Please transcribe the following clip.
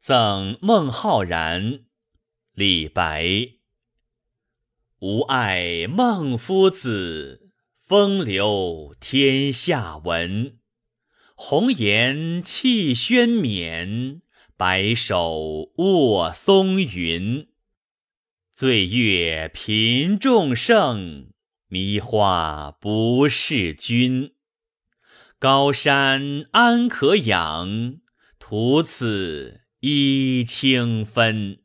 赠孟浩然。李白。吾爱孟夫子，风流天下闻。红颜弃轩冕，白首卧松云。醉月频众盛，迷花不识君。高山安可仰？徒此一清分。